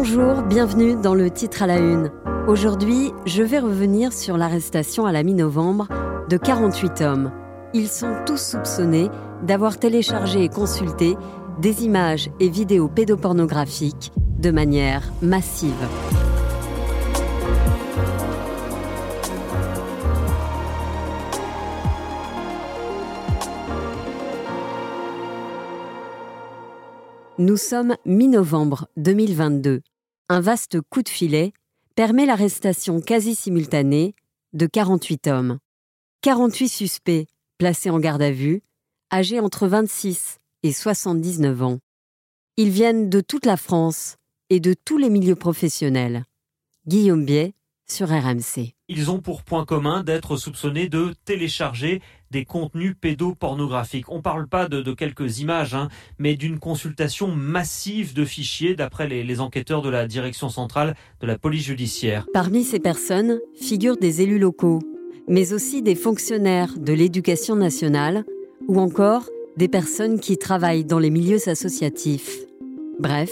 Bonjour, bienvenue dans le titre à la une. Aujourd'hui, je vais revenir sur l'arrestation à la mi-novembre de 48 hommes. Ils sont tous soupçonnés d'avoir téléchargé et consulté des images et vidéos pédopornographiques de manière massive. Nous sommes mi-novembre 2022. Un vaste coup de filet permet l'arrestation quasi simultanée de 48 hommes. 48 suspects placés en garde à vue, âgés entre 26 et 79 ans. Ils viennent de toute la France et de tous les milieux professionnels. Guillaume Biet sur RMC. Ils ont pour point commun d'être soupçonnés de télécharger des contenus pédopornographiques. On ne parle pas de, quelques images, hein, mais d'une consultation massive de fichiers d'après les, les enquêteurs de la direction centrale de la police judiciaire. Parmi ces personnes figurent des élus locaux, mais aussi des fonctionnaires de l'éducation nationale ou encore des personnes qui travaillent dans les milieux associatifs. Bref,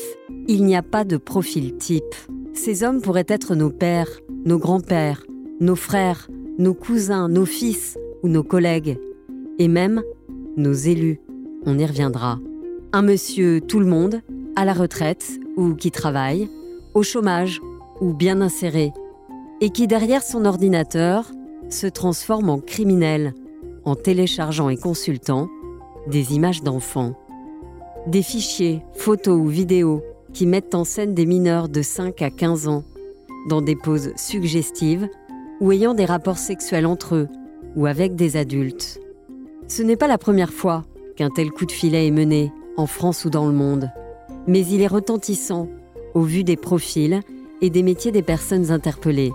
il n'y a pas de profil type. Ces hommes pourraient être nos pères, nos grands-pères, nos frères, nos cousins, nos fils ou nos collègues, et même nos élus. On y reviendra. Un monsieur tout le monde, à la retraite ou qui travaille, au chômage ou bien inséré, et qui derrière son ordinateur se transforme en criminel en téléchargeant et consultant des images d'enfants. Des fichiers, photos ou vidéos qui mettent en scène des mineurs de 5 à 15 ans dans des poses suggestives ou ayant des rapports sexuels entre eux ou avec des adultes. Ce n'est pas la première fois qu'un tel coup de filet est mené, en France ou dans le monde, mais il est retentissant au vu des profils et des métiers des personnes interpellées.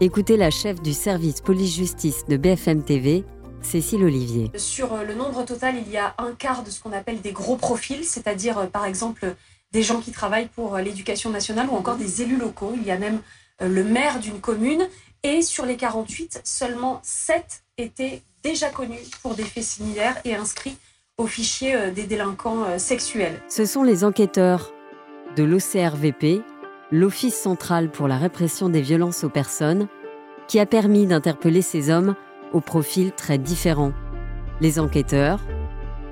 Écoutez la chef du service police-justice de BFM TV, Cécile Olivier. Sur euh, le nombre total, il y a un quart de ce qu'on appelle des gros profils, c'est-à-dire euh, par exemple des gens qui travaillent pour euh, l'éducation nationale ou encore des élus locaux. Il y a même le maire d'une commune. Et sur les 48, seulement 7 étaient déjà connus pour des faits similaires et inscrits au fichier des délinquants sexuels. Ce sont les enquêteurs de l'OCRVP, l'Office central pour la répression des violences aux personnes, qui a permis d'interpeller ces hommes au profil très différents. Les enquêteurs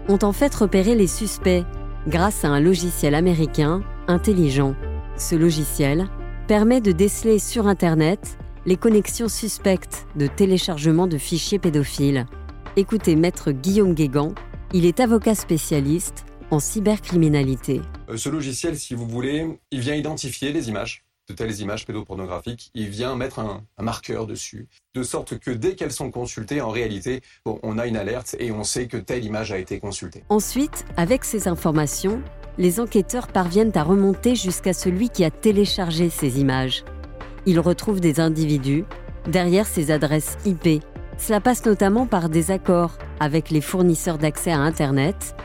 ont en fait repéré les suspects grâce à un logiciel américain intelligent. Ce logiciel permet de déceler sur Internet les connexions suspectes de téléchargement de fichiers pédophiles. Écoutez Maître Guillaume Guégan, il est avocat spécialiste en cybercriminalité. Euh, ce logiciel, si vous voulez, il vient identifier les images de telles images pédopornographiques, il vient mettre un, marqueur dessus, de sorte que dès qu'elles sont consultées, en réalité, on a une alerte et on sait que telle image a été consultée. Ensuite, avec ces informations, les enquêteurs parviennent à remonter jusqu'à celui qui a téléchargé ces images. Ils retrouvent des individus derrière ces adresses IP. Cela passe notamment par des accords avec les fournisseurs d'accès à Internet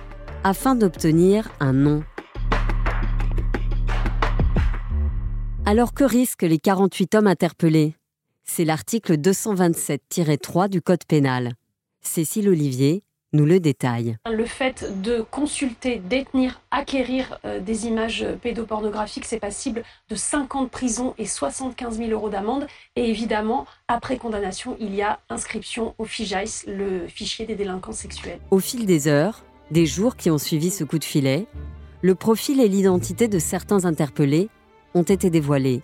afin d'obtenir un nom. Alors que risquent les 48 hommes interpellés? C'est l'article 227-3 du Code pénal. Cécile Olivier nous le détaille. Le fait de consulter, détenir, acquérir euh, des images pédopornographiques, c'est passible de 5 ans de prison et 75 000 euros d'amende. Et évidemment, après condamnation, il y a inscription au FIJAIS, le fichier des délinquants sexuels. Au fil des heures, des jours qui ont suivi ce coup de filet, le profil et l'identité de certains interpellés ont été dévoilés.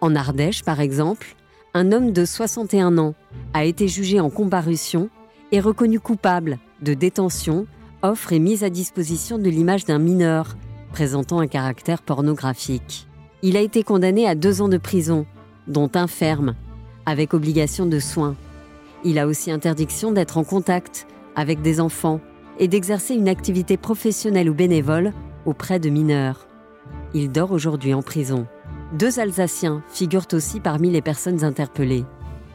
En Ardèche, par exemple, un homme de 61 ans a été jugé en comparution et reconnu coupable de détention, offre et mise à disposition de l'image d'un mineur présentant un caractère pornographique. Il a été condamné à deux ans de prison, dont un ferme, avec obligation de soins. Il a aussi interdiction d'être en contact avec des enfants et d'exercer une activité professionnelle ou bénévole auprès de mineurs. Il dort aujourd'hui en prison. Deux Alsaciens figurent aussi parmi les personnes interpellées.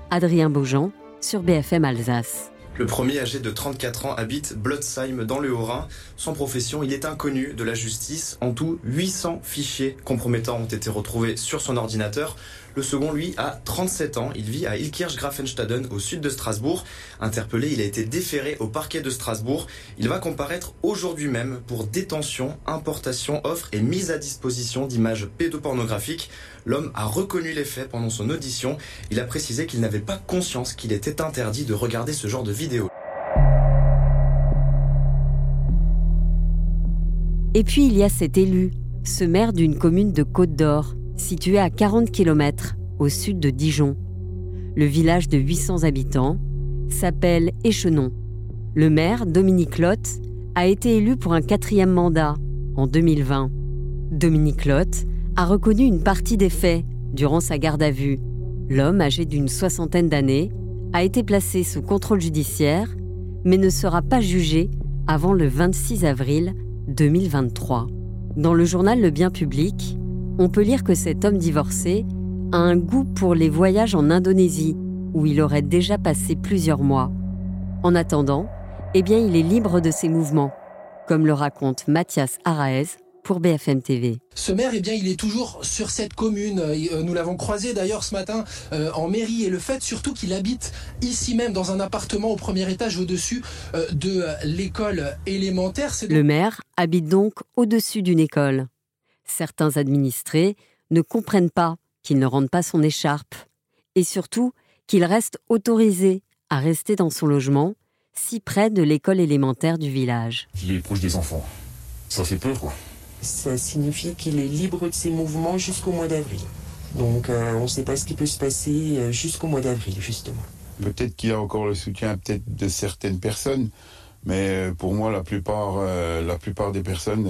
Adrien Beaujean sur BFM Alsace. Le premier, âgé de 34 ans, habite Blotzheim dans le Haut-Rhin. Sans profession, il est inconnu de la justice. En tout, 800 fichiers compromettants ont été retrouvés sur son ordinateur. Le second, lui, a 37 ans. Il vit à Ilkirch-Grafenstaden, au sud de Strasbourg. Interpellé, il a été déféré au parquet de Strasbourg. Il va comparaître aujourd'hui même pour détention, importation, offre et mise à disposition d'images pédopornographiques. L'homme a reconnu les faits pendant son audition. Il a précisé qu'il n'avait pas conscience qu'il était interdit de regarder ce genre de vidéos. Et puis il y a cet élu, ce maire d'une commune de Côte d'Or, située à 40 km au sud de Dijon. Le village de 800 habitants s'appelle Échenon. Le maire, Dominique Lotte, a été élu pour un quatrième mandat en 2020. Dominique Lotte a reconnu une partie des faits durant sa garde à vue. L'homme, âgé d'une soixantaine d'années, a été placé sous contrôle judiciaire, mais ne sera pas jugé avant le 26 avril 2023. Dans le journal Le Bien Public, on peut lire que cet homme divorcé a un goût pour les voyages en Indonésie, où il aurait déjà passé plusieurs mois. En attendant, eh bien, il est libre de ses mouvements, comme le raconte Mathias Araez, pour BFM TV. Ce maire, eh bien, il est toujours sur cette commune. Euh, nous l'avons croisé d'ailleurs ce matin euh, en mairie. Et le fait surtout qu'il habite ici même dans un appartement au premier étage au-dessus euh, de l'école élémentaire. Le maire habite donc au-dessus d'une école. Certains administrés ne comprennent pas qu'il ne rende pas son écharpe. Et surtout qu'il reste autorisé à rester dans son logement si près de l'école élémentaire du village. Il est proche des enfants. Ça fait peur, quoi ça signifie qu'il est libre de ses mouvements jusqu'au mois d'avril. Donc euh, on ne sait pas ce qui peut se passer euh, jusqu'au mois d'avril, justement. Peut-être qu'il a encore le soutien peut-être de certaines personnes, mais euh, pour moi, la plupart, la plupart des personnes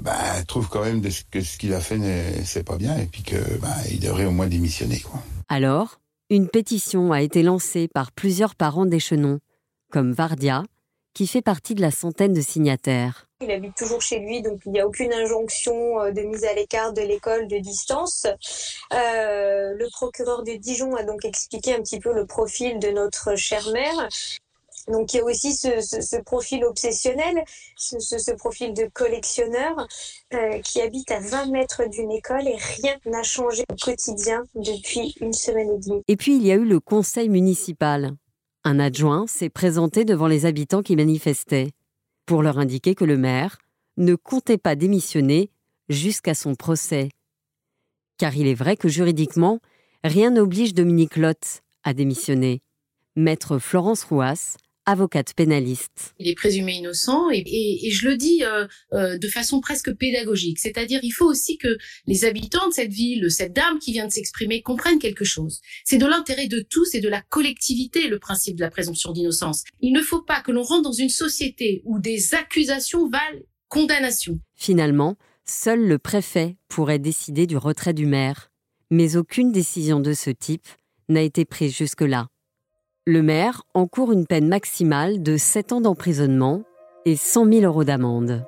bah, trouvent quand même que ce qu'il a fait, c'est pas bien, et puis qu'il bah, devrait au moins démissionner. Quoi. Alors, une pétition a été lancée par plusieurs parents d'échelons, comme Vardia, qui fait partie de la centaine de signataires. Il habite toujours chez lui, donc il n'y a aucune injonction euh, de mise à l'écart de l'école de distance. Euh, le procureur de Dijon a donc expliqué un petit peu le profil de notre chère mère. Donc il y a aussi ce, profil obsessionnel, ce, profil de collectionneur euh, qui habite à 20 mètres d'une école et rien n'a changé au quotidien depuis une semaine et demie. Et puis il y a eu le conseil municipal. Un adjoint s'est présenté devant les habitants qui manifestaient pour leur indiquer que le maire ne comptait pas démissionner jusqu'à son procès. Car il est vrai que juridiquement, rien n'oblige Dominique Lotte à démissionner. Maître Florence Rouas avocate pénaliste. Il est présumé innocent et, je le dis euh, euh, de façon presque pédagogique, c'est-à-dire il faut aussi que les habitants de cette ville, cette dame qui vient de s'exprimer, comprennent quelque chose. C'est de l'intérêt de tous et de la collectivité le principe de la présomption d'innocence. Il ne faut pas que l'on rentre dans une société où des accusations valent condamnation. Finalement, seul le préfet pourrait décider du retrait du maire, mais aucune décision de ce type n'a été prise jusque-là. Le maire encourt une peine maximale de 7 ans d'emprisonnement et 100 000 euros d'amende.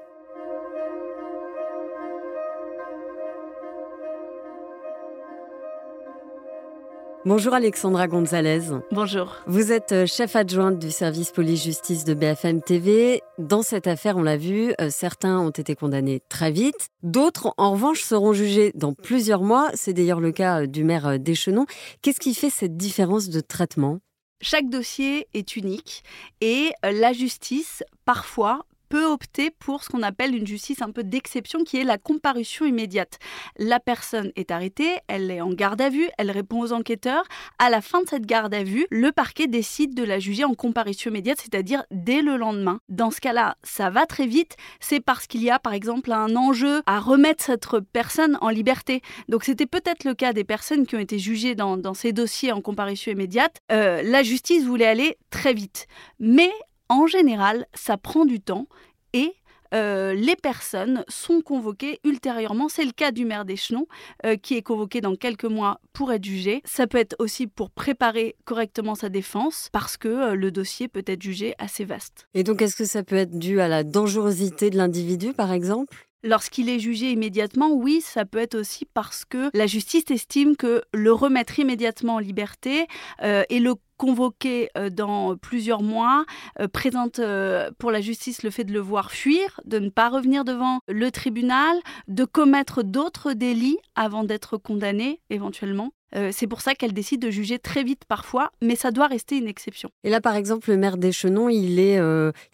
Bonjour Alexandra Gonzalez. Bonjour. Vous êtes euh, chef adjointe du service police-justice de BFM TV. Dans cette affaire, on l'a vu, euh, certains ont été condamnés très vite. D'autres, en revanche, seront jugés dans plusieurs mois. C'est d'ailleurs le cas euh, du maire d'Échenon. Qu'est-ce qui fait cette différence de traitement? Chaque dossier est unique et euh, la justice, parfois, peut opter pour ce qu'on appelle une justice un peu d'exception, qui est la comparution immédiate. La personne est arrêtée, elle est en garde à vue, elle répond aux enquêteurs. À la fin de cette garde à vue, le parquet décide de la juger en comparution immédiate, c'est-à-dire dès le lendemain. Dans ce cas-là, ça va très vite. C'est parce qu'il y a, par exemple, un enjeu à remettre cette personne en liberté. Donc c'était peut-être le cas des personnes qui ont été jugées dans, ces dossiers en comparution immédiate. Euh, la justice voulait aller très vite. Mais en général, ça prend du temps et euh, les personnes sont convoquées ultérieurement. C'est le cas du maire d'Échelon, euh, qui est convoqué dans quelques mois pour être jugé. Ça peut être aussi pour préparer correctement sa défense, parce que euh, le dossier peut être jugé assez vaste. Et donc, est-ce que ça peut être dû à la dangerosité de l'individu, par exemple? Lorsqu'il est jugé immédiatement, oui, ça peut être aussi parce que la justice estime que le remettre immédiatement en liberté euh, et le convoqué euh, dans plusieurs mois, euh, présente euh, pour la justice le fait de le voir fuir, de ne pas revenir devant le tribunal, de commettre d'autres délits avant d'être condamné éventuellement. C'est pour ça qu'elle décide de juger très vite parfois, mais ça doit rester une exception. Et là, par exemple, le maire d'Échenon, il, est,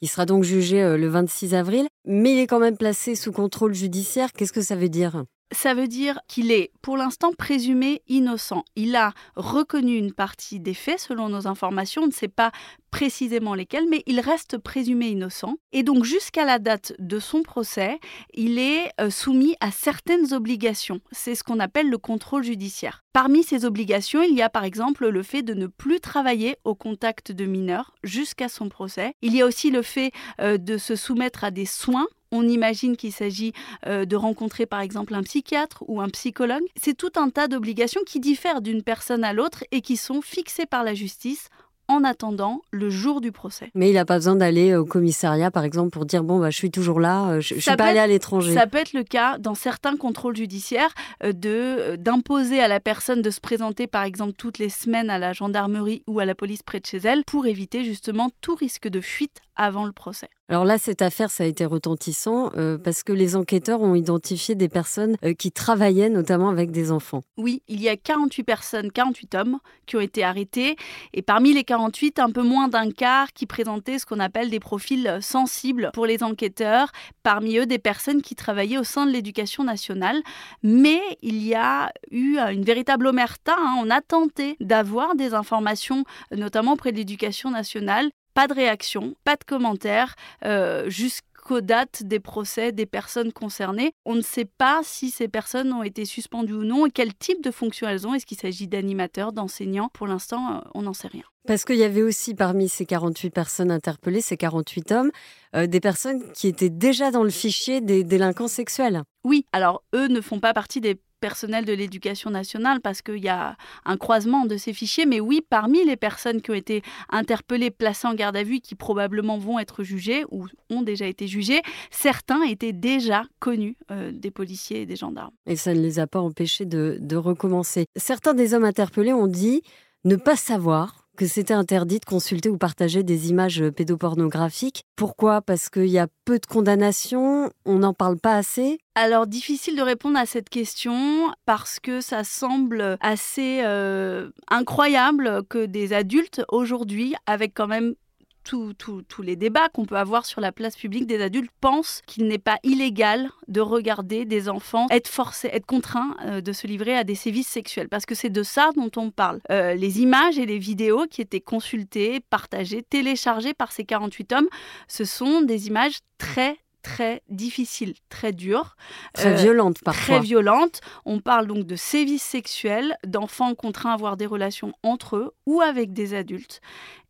il sera donc jugé le 26 avril, mais il est quand même placé sous contrôle judiciaire. Qu'est-ce que ça veut dire? Ça veut dire qu'il est pour l'instant présumé innocent. Il a reconnu une partie des faits selon nos informations, on ne sait pas précisément lesquels, mais il reste présumé innocent. Et donc jusqu'à la date de son procès, il est euh, soumis à certaines obligations. C'est ce qu'on appelle le contrôle judiciaire. Parmi ces obligations, il y a par exemple le fait de ne plus travailler au contact de mineurs jusqu'à son procès. Il y a aussi le fait euh, de se soumettre à des soins on imagine qu'il s'agit euh, de rencontrer par exemple un psychiatre ou un psychologue. C'est tout un tas d'obligations qui diffèrent d'une personne à l'autre et qui sont fixées par la justice en attendant le jour du procès. Mais il n'a pas besoin d'aller au commissariat, par exemple, pour dire bon, bah, je suis toujours là, euh, je ne suis pas allé à l'étranger. Ça peut être le cas dans certains contrôles judiciaires euh, de d'imposer à la personne de se présenter, par exemple, toutes les semaines à la gendarmerie ou à la police près de chez elle pour éviter justement tout risque de fuite avant le procès. Alors là, cette affaire, ça a été retentissant euh, parce que les enquêteurs ont identifié des personnes euh, qui travaillaient notamment avec des enfants. Oui, il y a 48 personnes, 48 hommes qui ont été arrêtés. Et parmi les 48, un peu moins d'un quart qui présentaient ce qu'on appelle des profils sensibles pour les enquêteurs. Parmi eux, des personnes qui travaillaient au sein de l'éducation nationale. Mais il y a eu une véritable omerta. Hein. On a tenté d'avoir des informations, notamment auprès de l'éducation nationale. Pas de réaction, pas de commentaires, euh, jusqu'aux dates des procès des personnes concernées. On ne sait pas si ces personnes ont été suspendues ou non et quel type de fonction elles ont. Est-ce qu'il s'agit d'animateurs, d'enseignants? Pour l'instant, euh, on n'en sait rien. Parce qu'il y avait aussi parmi ces 48 personnes interpellées, ces 48 hommes, euh, des personnes qui étaient déjà dans le fichier des délinquants sexuels. Oui, alors eux ne font pas partie des personnel de l'éducation nationale parce qu'il y a un croisement de ces fichiers. Mais oui, parmi les personnes qui ont été interpellées, placées en garde à vue, qui probablement vont être jugées ou ont déjà été jugées, certains étaient déjà connus euh, des policiers et des gendarmes. Et ça ne les a pas empêchés de, de recommencer. Certains des hommes interpellés ont dit ne pas savoir que c'était interdit de consulter ou partager des images pédopornographiques. Pourquoi? Parce qu'il y a peu de condamnations, on n'en parle pas assez? Alors difficile de répondre à cette question parce que ça semble assez euh, incroyable que des adultes aujourd'hui, avec quand même tous les débats qu'on peut avoir sur la place publique des adultes pensent qu'il n'est pas illégal de regarder des enfants être forcés, être contraints euh, de se livrer à des sévices sexuels. Parce que c'est de ça dont on parle. Euh, les images et les vidéos qui étaient consultées, partagées, téléchargées par ces 48 hommes, ce sont des images très très difficiles, très dures. Très euh, violentes parfois. Très violentes. On parle donc de sévices sexuels, d'enfants contraints à avoir des relations entre eux ou avec des adultes.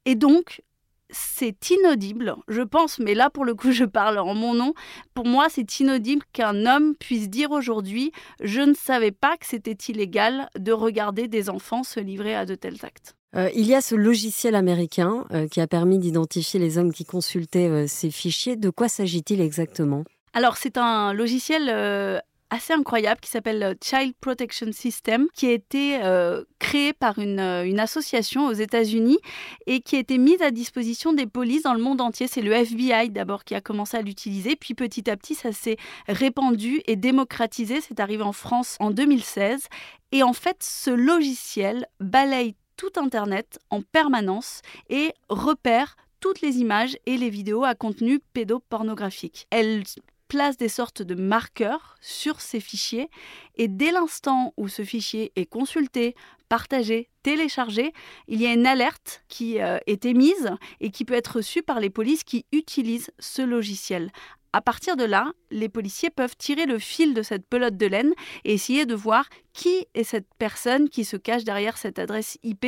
Et donc, c'est inaudible, je pense, mais là pour le coup je parle en mon nom, pour moi c'est inaudible qu'un homme puisse dire aujourd'hui je ne savais pas que c'était illégal de regarder des enfants se livrer à de tels actes. Euh, il y a ce logiciel américain euh, qui a permis d'identifier les hommes qui consultaient euh, ces fichiers. De quoi s'agit-il exactement? Alors c'est un logiciel assez incroyable qui s'appelle euh, Child Protection System, qui a été euh, créé par une, euh, une, association aux États-Unis et qui a été mise à disposition des polices dans le monde entier. C'est le FBI d'abord qui a commencé à l'utiliser, puis petit à petit ça s'est répandu et démocratisé. C'est arrivé en France en 2016. Et en fait, ce logiciel balaye tout Internet en permanence et repère toutes les images et les vidéos à contenu pédopornographique. Elle place des sortes de marqueurs sur ces fichiers et dès l'instant où ce fichier est consulté, partagé, téléchargé, il y a une alerte qui euh, est émise et qui peut être reçue par les polices qui utilisent ce logiciel. À partir de là, les policiers peuvent tirer le fil de cette pelote de laine et essayer de voir qui est cette personne qui se cache derrière cette adresse IP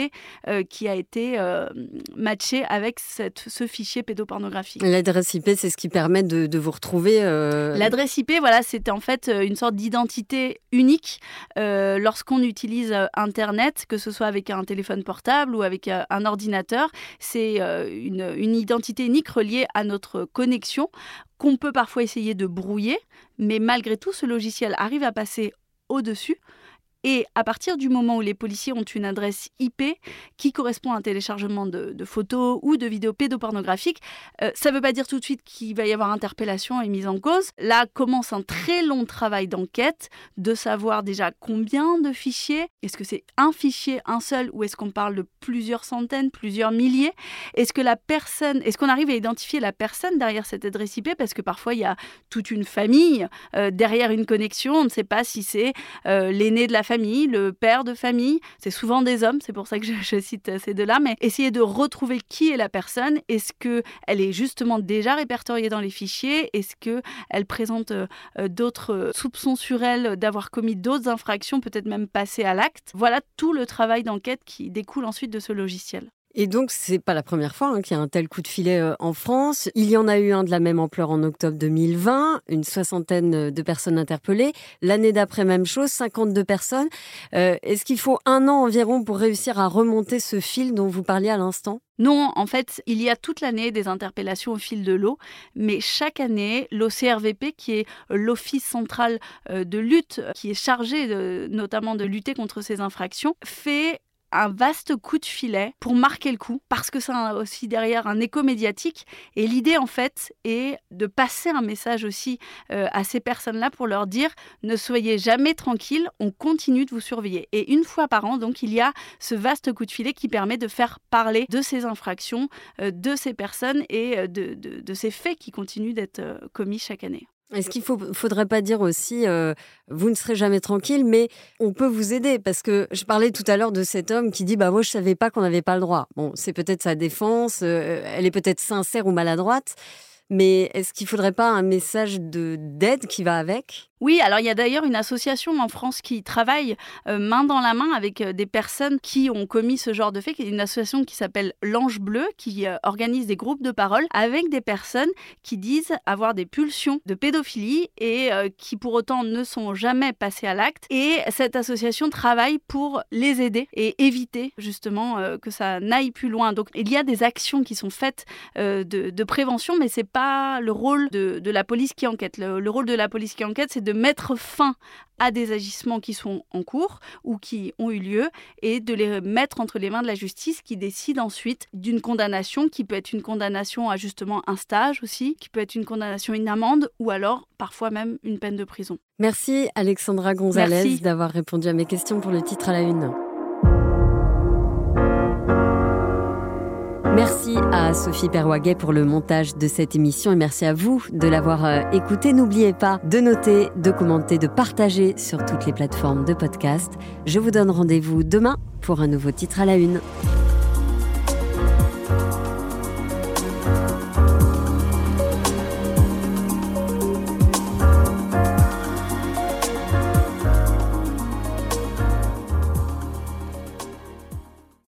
euh, qui a été euh, matchée avec cette, ce fichier pédopornographique? L'adresse IP, c'est ce qui permet de, de vous retrouver. euh, L'adresse IP, voilà, c'est en fait une sorte d'identité unique lorsqu'on utilise Internet, que ce soit avec un téléphone portable ou avec un ordinateur. C'est une, une identité unique reliée à notre connexion qu'on peut parfois essayer de brouiller, mais malgré tout, ce logiciel arrive à passer au-dessus. Et à partir du moment où les policiers ont une adresse IP qui correspond à un téléchargement de, photos ou de vidéos pédopornographiques, euh, ça ne veut pas dire tout de suite qu'il va y avoir interpellation et mise en cause. Là commence un très long travail d'enquête, de savoir déjà combien de fichiers, est-ce que c'est un fichier, un seul, ou est-ce qu'on parle de plusieurs centaines, plusieurs milliers? Est-ce que la personne, est-ce qu'on arrive à identifier la personne derrière cette adresse IP Parce que parfois il y a toute une famille euh, derrière une connexion, on ne sait pas si c'est euh, l'aîné de la famille, le père de famille, c'est souvent des hommes, c'est pour ça que je, je cite ces deux-là, mais essayer de retrouver qui est la personne, est-ce qu'elle est justement déjà répertoriée dans les fichiers, est-ce qu'elle présente euh, d'autres euh, soupçons sur elle d'avoir commis d'autres infractions, peut-être même passé à l'acte? Voilà tout le travail d'enquête qui découle ensuite de ce logiciel. Et donc, c'est pas la première fois hein, qu'il y a un tel coup de filet euh, en France. Il y en a eu un de la même ampleur en octobre 2020, une soixantaine de personnes interpellées. L'année d'après, même chose, 52 personnes. Euh, Est-ce qu'il faut un an environ pour réussir à remonter ce fil dont vous parliez à l'instant? Non, en fait, il y a toute l'année des interpellations au fil de l'eau, mais chaque année, l'OCRVP, qui est l'Office central euh, de lutte, qui est chargé notamment de lutter contre ces infractions, fait un vaste coup de filet pour marquer le coup, parce que ça a aussi derrière un écho médiatique. Et l'idée, en fait, est de passer un message aussi euh, à ces personnes-là pour leur dire ne soyez jamais tranquilles, on continue de vous surveiller. Et une fois par an, donc, il y a ce vaste coup de filet qui permet de faire parler de ces infractions, euh, de ces personnes et euh, de, ces faits qui continuent d'être commis chaque année. Est-ce qu'il ne faudrait pas dire aussi, euh, vous ne serez jamais tranquille, mais on peut vous aider Parce que je parlais tout à l'heure de cet homme qui dit, bah moi je savais pas qu'on n'avait pas le droit. Bon, c'est peut-être sa défense, euh, elle est peut-être sincère ou maladroite, mais est-ce qu'il faudrait pas un message de d'aide qui va avec? Oui, alors il y a d'ailleurs une association en France qui travaille euh, main dans la main avec euh, des personnes qui ont commis ce genre de fait, qui est une association qui s'appelle l'Ange Bleu, qui euh, organise des groupes de parole avec des personnes qui disent avoir des pulsions de pédophilie et qui pour autant ne sont jamais passées à l'acte. Et cette association travaille pour les aider et éviter justement que ça n'aille plus loin. Donc il y a des actions qui sont faites de, de prévention, mais c'est pas le rôle de, de la police qui enquête. Le, le rôle de la police qui enquête, c'est de mettre fin à des agissements qui sont en cours ou qui ont eu lieu et de les mettre entre les mains de la justice qui décide ensuite d'une condamnation qui peut être une condamnation à justement un stage aussi, qui peut être une condamnation à une amende ou alors parfois même une peine de prison. Merci Alexandra Gonzalez d'avoir répondu à mes questions pour le titre à la une. Merci à Sophie Perwaguet pour le montage de cette émission et merci à vous de l'avoir euh, écouté. N'oubliez pas de noter, de commenter, de partager sur toutes les plateformes de podcast. Je vous donne rendez-vous demain pour un nouveau titre à la une.